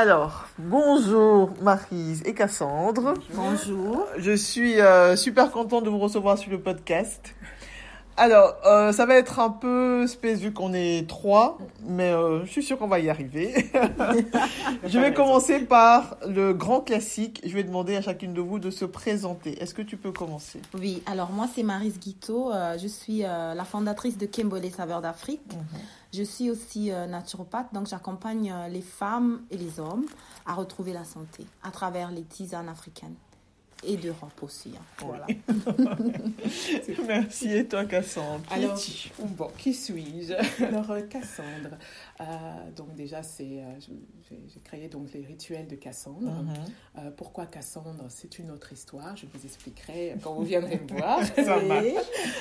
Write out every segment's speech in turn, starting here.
Alors, bonjour Marise et Cassandre. Bonjour. Je suis euh, super contente de vous recevoir sur le podcast. Alors, euh, ça va être un peu space vu qu'on est trois, mais euh, je suis sûre qu'on va y arriver. je vais commencer par le grand classique. Je vais demander à chacune de vous de se présenter. Est-ce que tu peux commencer? Oui, alors moi c'est Marise Guito. Euh, je suis la fondatrice de Kembole Saveurs d'Afrique. Je suis aussi euh, naturopathe, donc j'accompagne euh, les femmes et les hommes à retrouver la santé à travers les tisanes africaines et d'Europe aussi. hein. Voilà. Merci. Et toi, Cassandre? Qui Alors, es-tu? Bon, qui suis-je? Alors, euh, Cassandre. Euh, donc, déjà, c'est, euh, j'ai créé donc les rituels de Cassandre. Mhm. Euh, pourquoi Cassandre? C'est une autre histoire. Je vous expliquerai quand vous viendrez me voir. Ça marche. Et,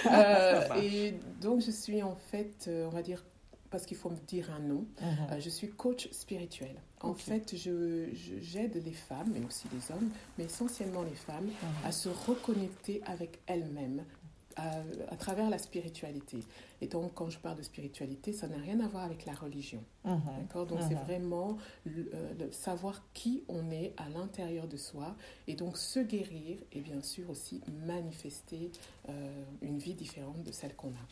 Ça euh, marche. et donc, je suis en fait, euh, on va dire, parce qu'il faut me dire un nom, Mhm. euh, je suis coach spirituel. En fait, je, je- j'aide les femmes, mais aussi les hommes, mais essentiellement les femmes, Mhm. à se reconnecter avec elles-mêmes à, à travers la spiritualité. Et donc, quand je parle de spiritualité, ça n'a rien à voir avec la religion. Mhm. D'accord? Donc, c'est vraiment le, euh, le savoir qui on est à l'intérieur de soi et donc se guérir et bien sûr aussi manifester euh, une vie différente de celle qu'on a.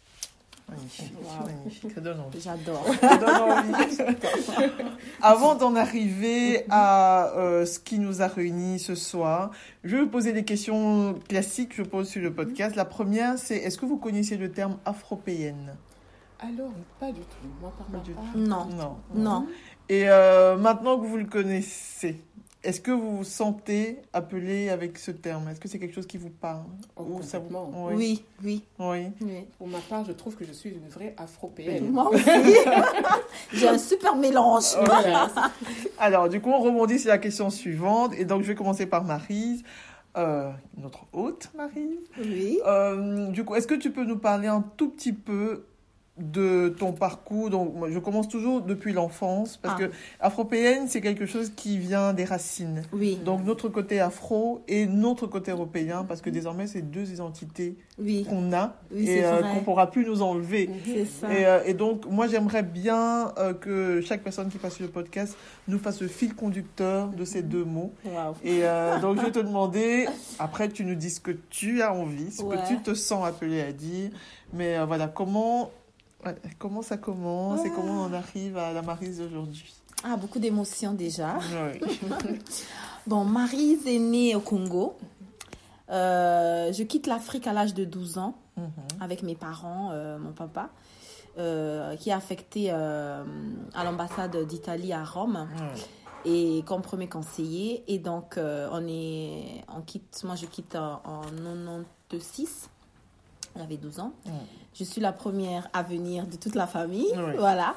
Magnifique. Wow. Magnifique. Ça donne envie. J'adore. Avant d'en arriver à euh, ce qui nous a réunis ce soir, je vais vous poser des questions classiques que je pose sur le podcast. La première, c'est est-ce que vous connaissiez le terme afropéenne? Alors, pas du tout. Moi, par Pas du part, Non, Non. non. Et euh, maintenant que vous le connaissez, est-ce que vous vous sentez appelé avec ce terme? Est-ce que c'est quelque chose qui vous parle? Oh, Ou ça vous- complètement. Oui. Oui, oui. Oui. oui. Pour ma part, je trouve que je suis une vraie afropéenne. Moi aussi. J'ai un super mélange. Voilà. Alors, du coup, on rebondit sur la question suivante. Et donc, je vais commencer par Marise, euh, notre hôte, Marise. Oui. Euh, du coup, est-ce que tu peux nous parler un tout petit peu de ton parcours Donc, moi, je commence toujours depuis l'enfance, parce Ah. que afropéenne, c'est quelque chose qui vient des racines. Oui, Donc, notre côté afro et notre côté européen, parce que désormais, c'est deux identités oui. qu'on a Oui, et euh, qu'on pourra plus nous enlever. Ça. Et, euh, et donc, moi, j'aimerais bien euh, que chaque personne qui passe sur le podcast nous fasse le fil conducteur de ces deux mots. Waouh. Et donc, je vais te demander, après, tu nous dis ce que tu as envie, ce Ouais. que tu te sens appelé à dire. Mais voilà, comment, ouais, comment ça commence et comment on arrive à la Marise d'aujourd'hui? Ah, beaucoup d'émotions déjà. Oui. Bon, Marise est née au Congo. Euh, je quitte l'Afrique à l'âge de 12 ans Mhm. avec mes parents, euh, mon papa, euh, qui est affecté à l'ambassade d'Italie à Rome et comme premier conseiller. Et donc, on est, on quitte, moi je quitte en, en 96. J'avais 12 ans. Je suis la première à venir de toute la famille. Voilà.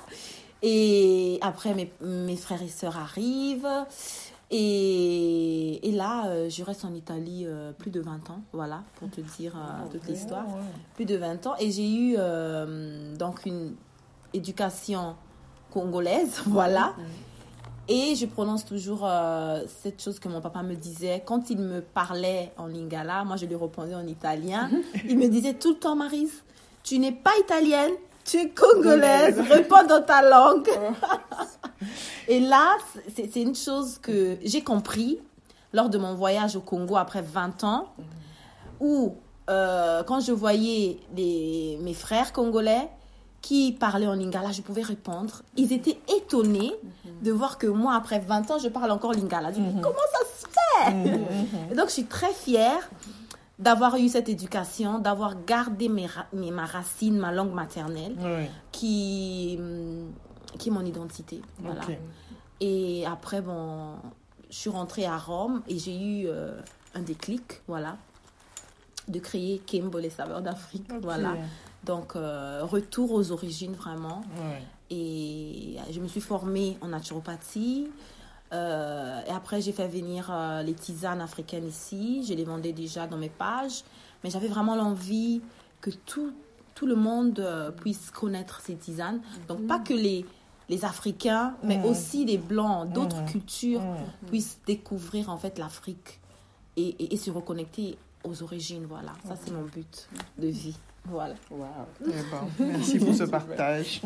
Et après, mes, mes frères et sœurs arrivent. Et, et là, euh, je reste en Italie euh, plus de 20 ans. Voilà, pour te dire euh, toute l'histoire. Ouais. Plus de 20 ans. Et j'ai eu donc une éducation congolaise. Voilà. Et je prononce toujours euh, cette chose que mon papa me disait. Quand il me parlait en lingala, moi je lui répondais en italien. il me disait tout le temps, Marise, tu n'es pas italienne, tu es congolaise, réponds dans ta langue. Et là, c'est une chose que j'ai compris lors de mon voyage au Congo après 20 ans, où euh, quand je voyais les, mes frères congolais qui parlaient en lingala, je pouvais répondre. Ils étaient étonnés de voir que moi, après 20 ans, je parle encore lingala. Je dis, Mhm. Comment ça se fait? Et donc, je suis très fière d'avoir eu cette éducation, d'avoir gardé mes, ma racine, ma langue maternelle, qui, hum, qui est mon identité. Voilà. Et après, bon, je suis rentrée à Rome et j'ai eu euh, un déclic, voilà, de créer Kimbo, les saveurs d'Afrique. Voilà. Donc, euh, retour aux origines vraiment. Ouais. Et je me suis formée en naturopathie. Euh, et après, j'ai fait venir euh, les tisanes africaines ici. Je les vendais déjà dans mes pages. Mais j'avais vraiment l'envie que tout, tout le monde puisse connaître ces tisanes. Donc, pas que les, les Africains, mais aussi les Blancs, d'autres cultures puissent découvrir en fait l'Afrique et, et- et se reconnecter aux origines. Voilà, ça c'est mon but de vie. Voilà. Waouh. Eh ben, merci pour ce partage.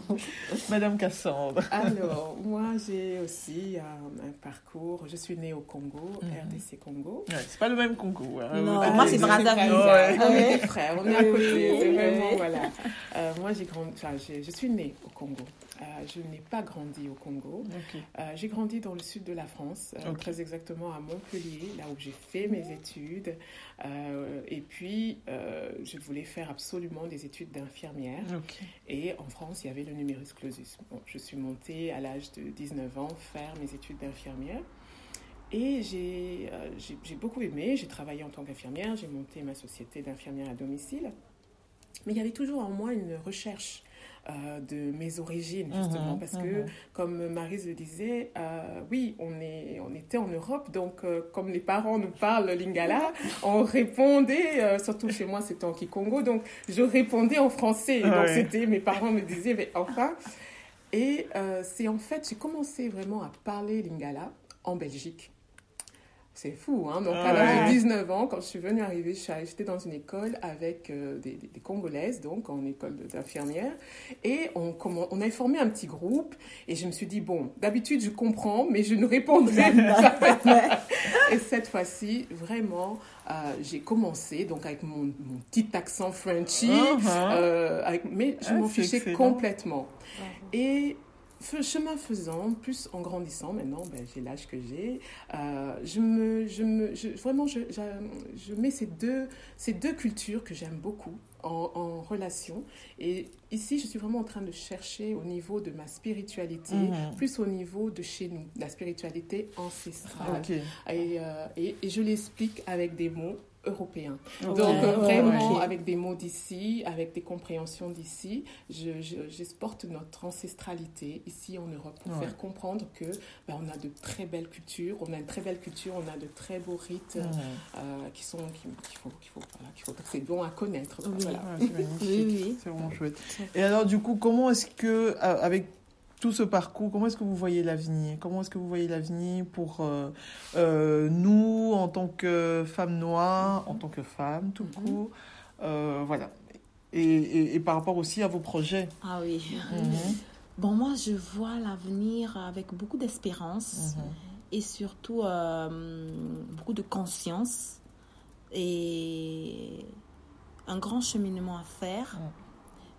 Madame Cassandre. Alors, moi, j'ai aussi un, un parcours. Je suis née au Congo, Mhm. RDC Congo. Ouais, c'est pas le même Congo. hein. Non, Ah, moi, c'est Brazzaville. Ouais. On est des frères, on est à côté. oui, C'est vraiment, voilà. Euh, moi, j'ai grandi, enfin, je suis née au Congo. Euh, je n'ai pas grandi au Congo. Euh, j'ai grandi dans le sud de la France, euh, très exactement à Montpellier, là où j'ai fait mes études. Euh, et puis, je voulais faire absolument des études d'infirmière. Et en France, il y avait le numerus clausus. Bon, je suis montée à l'âge de 19 ans faire mes études d'infirmière. Et j'ai euh, j'ai- j'ai beaucoup aimé. J'ai travaillé en tant qu'infirmière. J'ai monté ma société d'infirmière à domicile. Mais il y avait toujours en moi une recherche euh, de mes origines, justement, Mhm, parce que, mhm. comme Marise le disait, euh, oui, on, est, on était en Europe, donc euh, comme les parents nous parlent lingala, on répondait, surtout chez moi, c'était en Kikongo, donc je répondais en français. Donc c'était, mes parents me disaient, mais enfin. Et c'est en fait, j'ai commencé vraiment à parler lingala en Belgique. C'est fou, hein? Donc, à l'âge de Ouais. 19 ans, quand je suis venue arriver, je suis allée- j'étais dans une école avec euh, des, des- des Congolaises, donc en école d'infirmière. Et on, on avait formé un petit groupe. Et je me suis dit, bon, d'habitude, je comprends, mais je ne répondrai jamais. et cette fois-ci, vraiment, euh, j'ai commencé, donc avec mon, mon petit accent Frenchy, Uh-huh. euh, avec, mais je Ah, m'en fichais excellent. complètement. Et fe- chemin faisant, plus en grandissant maintenant, ben, j'ai l'âge que j'ai, euh, je me, je me, je- vraiment, je, je, je mets ces deux, ces deux cultures que j'aime beaucoup en, en relation. Et ici, je suis vraiment en train de chercher au niveau de ma spiritualité, Mhm. plus au niveau de chez nous, la spiritualité ancestrale. Et, euh, et, et je l'explique avec des mots européens. Ok. Donc euh, Ouais, vraiment avec des mots d'ici, avec des compréhensions d'ici, je, je- j'exporte notre ancestralité ici en Europe pour Ouais. faire comprendre que ben, on a de très belles cultures, on a une très belle culture, on a de très beaux rites euh, qui sont qui- qu'il faut qu'il faut voilà, qu'il faut c'est bon à connaître. Oui. Voilà. C'est magnifique. Oui, oui. C'est vraiment chouette. Et alors, du coup, comment est-ce que, avec tout ce parcours, comment est-ce que vous voyez l'avenir? Comment est-ce que vous voyez l'avenir pour euh, euh, nous, en tant que femmes noires, en tant que femmes, tout Mhm. court Euh, Voilà. Et, et- et par rapport aussi à vos projets? Ah oui. Mhm. Bon, moi, je vois l'avenir avec beaucoup d'espérance et surtout euh, beaucoup de conscience et un grand cheminement à faire. Mhm.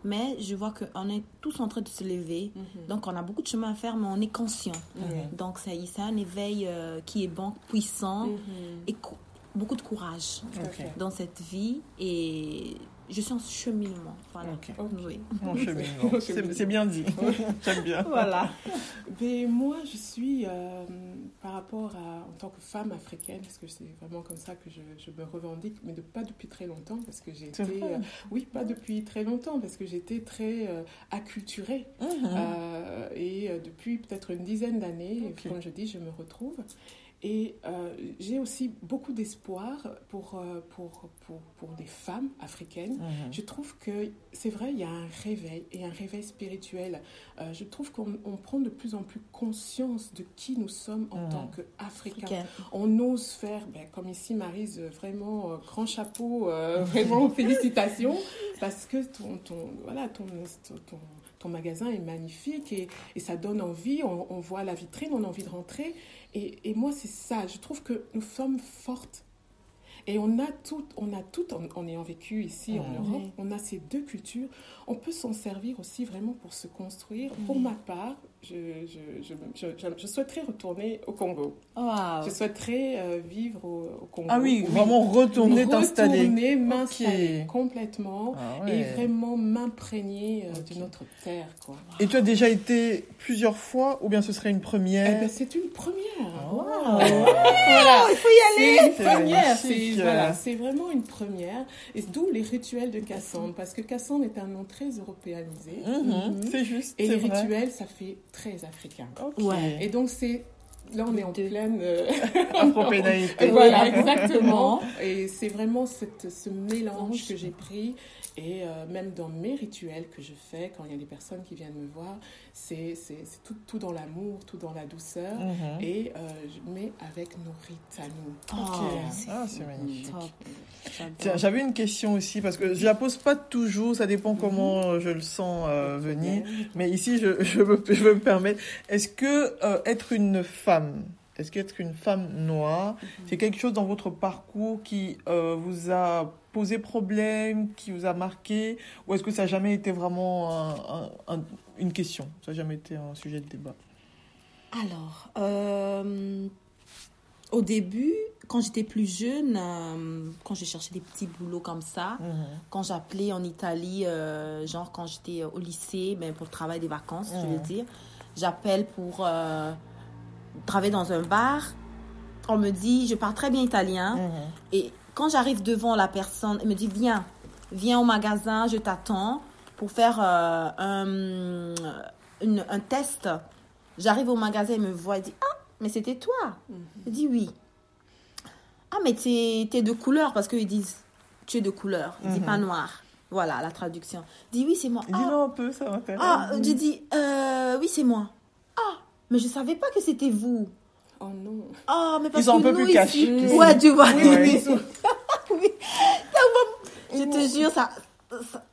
Mais je vois qu'on est tous en train de se lever. Mhm. Donc, on a beaucoup de chemin à faire, mais on est conscient. Mhm. Donc, c'est c'est un éveil euh, qui est bon, puissant Mhm. et cou- beaucoup de courage dans cette vie. Et je suis en cheminement. Voilà. Oui. Mon cheminement. C'est c'est bien dit. J'aime bien. Voilà. Mais moi, je suis, euh, par rapport à, en tant que femme africaine, parce que c'est vraiment comme ça que je, je me revendique, mais de, pas depuis très longtemps, parce que j'ai été... euh, oui, pas depuis très longtemps, parce que j'étais très euh, acculturée. Mhm. Euh, et depuis peut-être une dizaine d'années, Ok. comme je dis, je me retrouve. Et euh, j'ai aussi beaucoup d'espoir pour, euh, pour, pour, pour les femmes africaines. Mhm. Je trouve que c'est vrai, il y a un réveil et un réveil spirituel. Euh, je trouve qu'on on prend de plus en plus conscience de qui nous sommes en Mhm. tant qu'Africains. On ose faire, ben, comme ici Marise, vraiment euh, grand chapeau, euh, vraiment félicitations, parce que ton, ton, voilà, ton, ton, ton- ton magasin est magnifique et, et ça donne envie. On, on voit la vitrine, on a envie de rentrer. Et, et moi, c'est ça. Je trouve que nous sommes fortes. Et on a tout, on a tout en, en ayant vécu ici en. Europe, Oui. on a ces deux cultures. On peut s'en servir aussi vraiment pour se construire. Pour ma part, je, je, je, je, souhaiterais retourner au Congo. Wow. Je souhaiterais euh, vivre au, au Congo. Ah oui, vraiment retourner t'installer. Retourner, m'installer complètement Ah et vraiment m'imprégner euh, de notre terre. Quoi. Et tu as déjà été plusieurs fois ou bien ce serait une Eh première ben, c'est une première. Wow. Voilà. il faut y aller. C'est une première, c'est voilà, c'est vraiment une première. Et d'où les rituels de Cassandre, parce que Cassandre est un nom très européanisé. Mhm, C'est juste. Et les vrai. rituels, ça fait très africain. Ouais. Et donc c'est là on est en pleine euh, voilà, exactement. Et c'est vraiment cette, ce mélange que j'ai pris. Et euh, même dans mes rituels que je fais, quand il y a des personnes qui viennent me voir, c'est tout, tout dans l'amour, tout dans la douceur. Mhm. Et euh, je mets avec nos rites à nous. Oh, Ah, c'est magnifique. Tiens, j'avais une question aussi parce que je la pose pas toujours, ça dépend comment je le sens euh, venir. Mais ici, je, je, me, je me permettre. Est-ce que euh, être une femme, est-ce qu'être une femme noire, c'est quelque chose dans votre parcours qui euh, vous a posé problème, qui vous a marqué, ou est-ce que ça n'a jamais été vraiment un- un- un- une question? Ça n'a jamais été un sujet de débat? Alors, euh, au début, quand j'étais plus jeune, euh, quand j'ai cherché des petits boulots comme ça, quand j'appelais en Italie, euh, genre quand j'étais au lycée, ben, pour le travail des vacances, je veux Mhm. dire, j'appelle pour euh, travailler dans un bar. On me dit, je parle très bien italien. Mhm. Et quand j'arrive devant la personne, elle me dit Viens, viens au magasin, je t'attends pour faire euh, un, une- un test. J'arrive au magasin, elle me voit, elle dit Ah, mais c'était toi Je dis Oui. Ah, mais t'es es de couleur, parce qu'ils disent Tu es de couleur, ils disent Mhm. pas noir. Voilà la traduction. Je dis Oui, c'est moi. Ah, Dis-le un peu, ça m'intéresse. ah, j'ai dit euh, Oui, c'est moi. Ah, mais je savais pas que c'était vous. Oh non. Ah, mais parce Ils sont un que peu nous, plus ici- cachés. Ouais, tu vois. Oui, oui. Je te jure, ça. ça-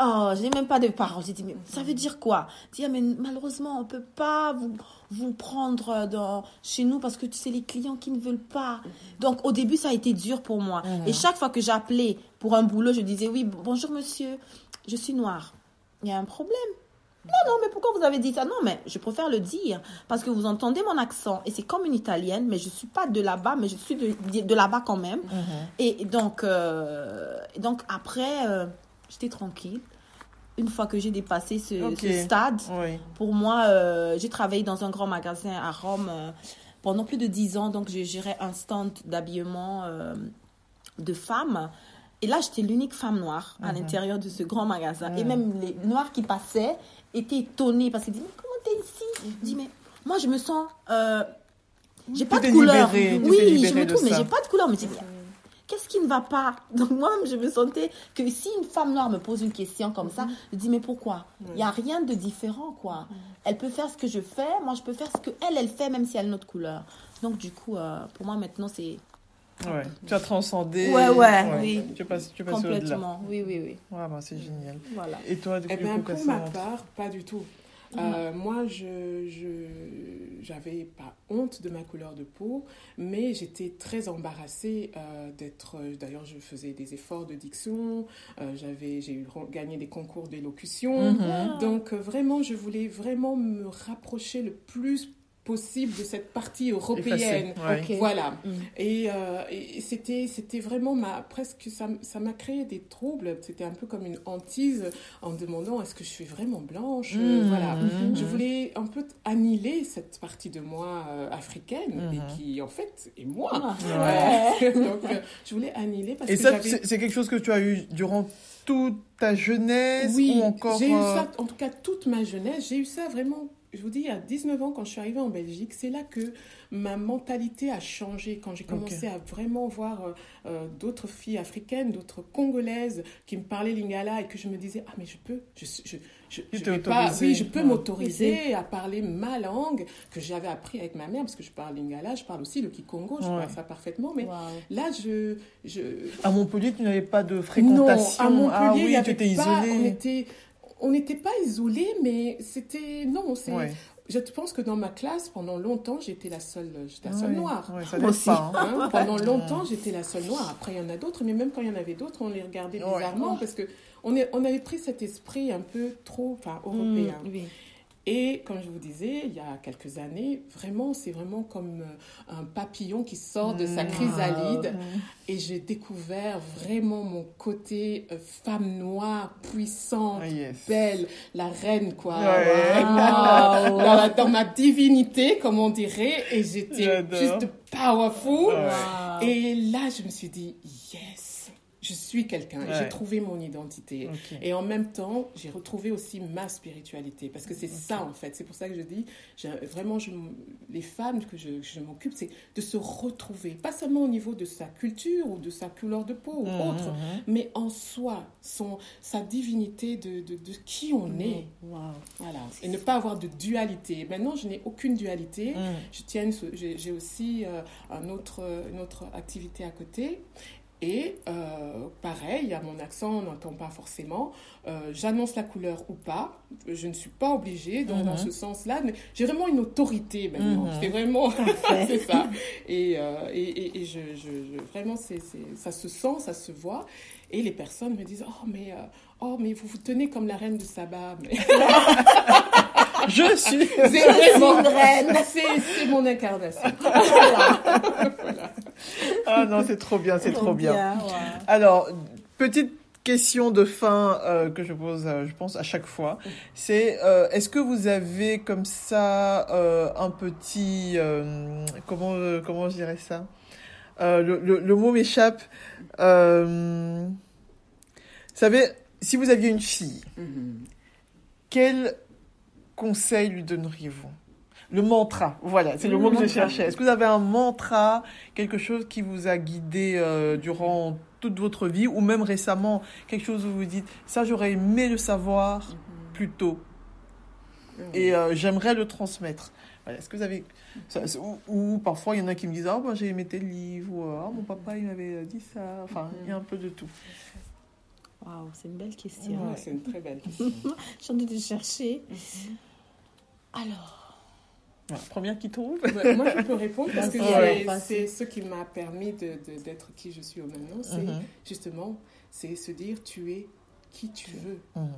Oh, j'ai même pas de paroles. J'ai dit, mais ça veut dire quoi? Dis, ah, mais malheureusement, on peut pas vous, vous prendre dans, chez nous parce que c'est les clients qui ne veulent pas. Donc, au début, ça a été dur pour moi. Et chaque fois que j'appelais pour un boulot, je disais, oui, bonjour monsieur, je suis noire. Il y a un problème non, non, mais pourquoi vous avez dit ça? Non, mais je préfère le dire parce que vous entendez mon accent et c'est comme une italienne, mais je suis pas de là-bas, mais je suis de, de là-bas quand même. Mhm. Et donc, euh, donc après, euh, j'étais tranquille. Une fois que j'ai dépassé ce, stade, Oui. pour moi, euh, j'ai travaillé dans un grand magasin à Rome pendant plus de 10 ans. Donc, je gérais un stand d'habillement de femmes. Et là, j'étais l'unique femme noire à Mhm. l'intérieur de ce grand magasin. Et Mhm. même les noirs qui passaient étaient étonnés parce qu'ils disaient, mais comment t'es ici? Je dis, mais moi, je me sens... euh, j'ai pas de couleur. libérée, oui, je me trouve, mais j'ai pas de couleur. Mais je dis, qu'est-ce qui ne va pas? Donc moi-même, je me sentais que si une femme noire me pose une question comme ça, je dis mais pourquoi? Il n'y a rien de différent, quoi. Elle peut faire ce que je fais, moi je peux faire ce que elle, elle fait, même si elle a une autre couleur. Donc du coup, euh, pour moi maintenant, c'est Ouais. Tu as transcendé. Ouais, ouais, oui. Tu passes, tu passes complètement. Oui, oui, oui. Ouais, bah, c'est génial. Voilà. Et toi, du Eh coup, bien, pour Cassandre ma part, pas du tout. Euh, moi, je je j'avais pas honte de ma couleur de peau, mais j'étais très embarrassée euh, d'être. D'ailleurs, je faisais des efforts de diction. euh, j'avais j'ai gagné des concours d'élocution. Mhm. Donc euh, vraiment, je voulais vraiment me rapprocher le plus possible de cette partie européenne. Ouais. Voilà. Mm. Et, euh, et c'était, c'était vraiment ma, presque, ça, ça m'a créé des troubles. C'était un peu comme une hantise en me demandant est-ce que je suis vraiment blanche? Mhm. Voilà. Mhm. Je voulais un peu annihiler cette partie de moi euh, africaine et qui, en fait, est moi. Ah, Ouais. Donc, euh, je voulais annihiler parce Et que ça, j'avais... c'est quelque chose que tu as eu durant toute ta jeunesse Oui, ou encore j'ai eu ça, en tout cas toute ma jeunesse, j'ai eu ça vraiment, je vous dis, à 19 ans quand je suis arrivée en Belgique, c'est là que ma mentalité a changé, quand j'ai commencé à vraiment voir euh, euh, d'autres filles africaines, d'autres congolaises qui me parlaient lingala et que je me disais, ah mais je peux, je, je, je, je vais pas, oui, je peux Ouais. m'autoriser à parler ma langue que j'avais appris avec ma mère, parce que je parle lingala, je parle aussi le kikongo, je Ouais. parle ça parfaitement, mais là, je... je À Montpellier, tu n'avais pas de non, fréquentation. à Montpellier, ah oui, tu étais pas, on isolée. était, on n'était pas isolés, mais c'était non, c'est. Ouais. Je pense que dans ma classe, pendant longtemps, j'étais la seule, j'étais la seule Ouais, noire. ouais, ça aussi. pas. hein. Hein, pendant longtemps, j'étais la seule noire. Après, il y en a d'autres, mais même quand il y en avait d'autres, on les regardait bizarrement parce que on, est, on avait pris cet esprit un peu trop, enfin, européen. Mm, oui. Et comme je vous disais, il y a quelques années, vraiment, c'est vraiment comme euh, un papillon qui sort de sa Mmh. chrysalide. Mmh. Et j'ai découvert vraiment mon côté euh, femme noire, puissante, Ah, yes. belle, la reine, quoi. Ouais. Dans, dans ma divinité, comme on dirait. Et j'étais juste powerful. Wow. Et là, je me suis dit, yes, je suis quelqu'un. Ouais. J'ai trouvé mon identité. Et en même temps, j'ai retrouvé aussi ma spiritualité. Parce que c'est ça, en fait. C'est pour ça que je dis, vraiment, je les femmes que je, m'occupe, c'est de se retrouver. Pas seulement au niveau de sa culture ou de sa couleur de peau ou Mhm, autre, mhm. mais en soi, son, sa divinité de, de, de qui on est. Wow. Voilà. Et ne pas avoir de dualité. Maintenant, je n'ai aucune dualité. Mhm. Je tiens, j'ai j'ai aussi euh, un autre, une autre activité à côté. Et euh, pareil, à mon accent, on n'entend pas forcément. Euh, J'annonce la couleur ou pas. Je ne suis pas obligée. Donc, Mhm. dans ce sens-là, mais j'ai vraiment une autorité maintenant. Mhm. C'est vraiment. c'est ça. Et, euh, et, et, et je, je, je- vraiment, c'est- ça se sent, ça se voit. Et les personnes me disent Oh, mais, oh, mais vous vous tenez comme la reine de Saba. Mais Je suis. c'est vraiment une reine. C'est c'est mon incarnation. Ah non, c'est trop bien, c'est trop bien. Alors, petite question de fin euh, que je pose, euh, je pense, à chaque fois. C'est, euh, est-ce que vous avez comme ça un petit... comment, comment je dirais ça? Le, le- le mot m'échappe. Vous savez, si vous aviez une fille, quel conseil lui donneriez-vous? Le mantra, voilà, c'est le Le mot que je cherchais. Est-ce que vous avez un mantra, quelque chose qui vous a guidé euh, durant toute votre vie, ou même récemment, quelque chose où vous vous dites, ça j'aurais aimé le savoir plus tôt, et euh, j'aimerais le transmettre. Voilà, Est-ce que vous avez... ça- ou, ou parfois il y en a qui me disent, ah moi j'ai aimé tes livres, ou ah mon papa il m'avait dit ça, enfin il y a un peu de tout. Wow, c'est une belle question. Ouais, c'est une très belle question. Je suis en train de chercher. Alors, Voilà, première qui trouve Ouais, moi, je peux répondre parce que c'est- ouais, vas-y. c'est ce qui m'a permis d'être qui je suis maintenant. C'est Mhm. justement, c'est se dire tu es qui tu veux. Mhm.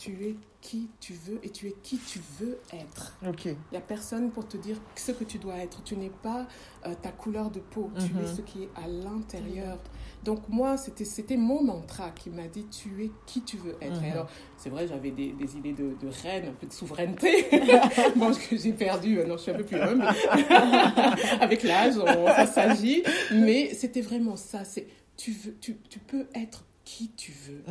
Tu es qui tu veux et tu es qui tu veux être. Ok. Il n'y a personne pour te dire ce que tu dois être. Tu n'es pas euh, ta couleur de peau. Tu es ce qui est à l'intérieur. Donc moi, c'était mon mantra qui m'a dit tu es qui tu veux être. Et Mhm. alors, c'est vrai, j'avais des, des idées de, de reine, un peu de souveraineté. bon, que j'ai perdu. Non, je suis un peu plus humble. Avec l'âge, on- s'agit. Mais c'était vraiment ça. C'est tu, veux, tu, tu peux être qui tu veux.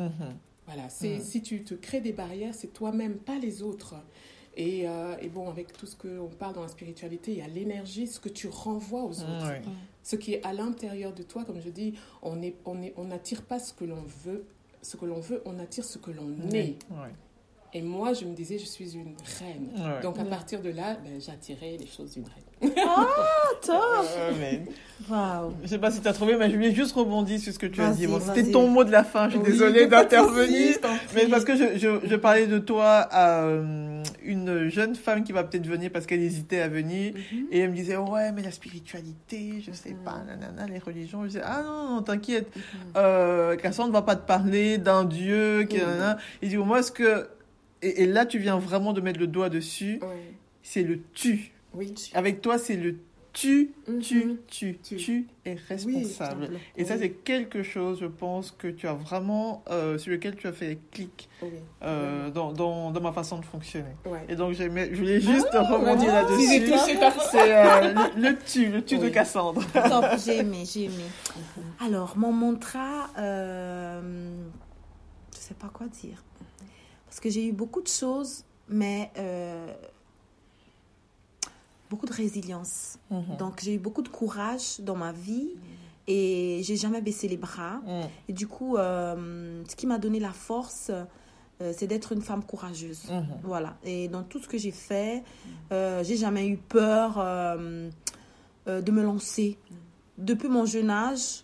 Voilà, c'est Mm. si tu te crées des barrières, c'est toi-même, pas les autres. Et, euh, et bon, avec tout ce qu'on parle dans la spiritualité, il y a l'énergie, ce que tu renvoies aux autres. Ce qui est à l'intérieur de toi, comme je dis, on est, on est, on n'attire pas ce que l'on veut, ce que l'on veut, on attire ce que l'on est. Ouais. Et moi, je me disais, je suis une reine. Ouais. Donc à Ouais. partir de là, ben, j'attirais les choses d'une reine. top. Euh, mais- Wow. Je sais pas si tu as trouvé, mais je voulais juste rebondir sur ce que tu as dit. Bon. C'était ton mot de la fin, je suis Oui, désolée d'intervenir. Mais parce que je, je, je parlais de toi à euh, une jeune femme qui va peut-être venir parce qu'elle hésitait à venir. Mhm. Et elle me disait, ouais, mais la spiritualité, je sais Mhm. pas, nanana, les religions. Je disais, ah non, non, t'inquiète, Mhm. euh, Cassandre ne va pas te parler d'un Dieu. Qui, nanana. Il dit, moi, est-ce que. Et, et là, tu viens vraiment de mettre le doigt dessus. Ouais. C'est le tu. Oui. Avec toi, c'est le tu, tu, Mhm. tu. Tu. Tu es responsable. Et ça, c'est quelque chose, je pense, que tu as vraiment, euh, sur lequel tu as fait clic Oui. euh, dans, dans, dans ma façon de fonctionner. Ouais. Et donc, je voulais juste rebondir Ah, j'ai là-dessus. C'est euh, le, le tu, le tu de. Cassandre. J'ai aimé, j'ai aimé. Alors, mon mantra, euh, je sais pas quoi dire. Parce que j'ai eu beaucoup de choses, mais euh, beaucoup de résilience. Mhm. Donc, j'ai eu beaucoup de courage dans ma vie et j'ai jamais baissé les bras. Mhm. Et du coup, euh, ce qui m'a donné la force, euh, c'est d'être une femme courageuse. Mhm. Voilà. Et dans tout ce que j'ai fait, euh, j'ai jamais eu peur de me lancer. Depuis mon jeune âge,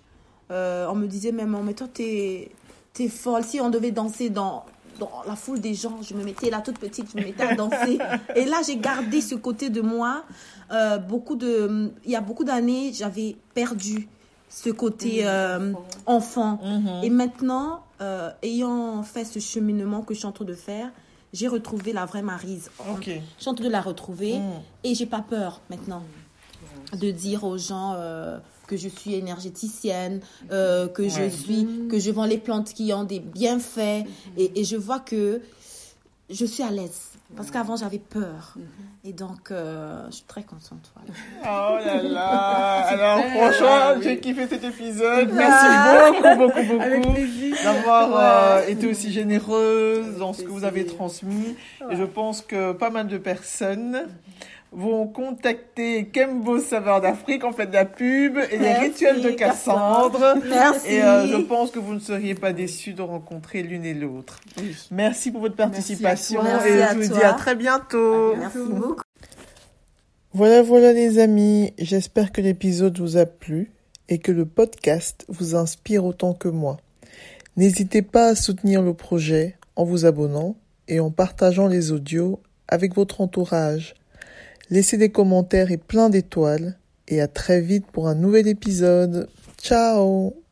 on me disait même, Oh, mais toi, t'es es folle. Si on devait danser dans, dans la foule des gens, je me mettais là toute petite, je me mettais à danser. Et là, j'ai gardé ce côté de moi. Euh, beaucoup de, il y a beaucoup d'années, j'avais perdu ce côté euh, enfant. Mhm. Et maintenant, euh, ayant fait ce cheminement que je suis en train de faire, j'ai retrouvé la vraie Marise. Je suis en train de la retrouver Mm. et j'ai pas peur maintenant de dire aux gens que je suis énergéticienne, euh, que je suis, que je vends les plantes qui ont des bienfaits et, et je vois que je suis à l'aise parce qu'avant j'avais peur et donc euh, je suis très contente. voilà. Oh là là Alors franchement, Ah, oui. j'ai kiffé cet épisode. Merci beaucoup, beaucoup, beaucoup d'avoir euh, été aussi généreuse dans ce que vous avez transmis. Et je pense que pas mal de personnes vont contacter Kembo Saveur d'Afrique, en fait de la pub et les Merci, rituels de Cassandre. Merci. Et euh, je pense que vous ne seriez pas déçus de rencontrer l'une et l'autre. Oui. Merci pour votre participation Merci et je vous toi. dis à très bientôt. Merci beaucoup. Voilà, voilà les amis, j'espère que l'épisode vous a plu et que le podcast vous inspire autant que moi. N'hésitez pas à soutenir le projet en vous abonnant et en partageant les audios avec votre entourage. Laissez des commentaires et plein d'étoiles et à très vite pour un nouvel épisode. Ciao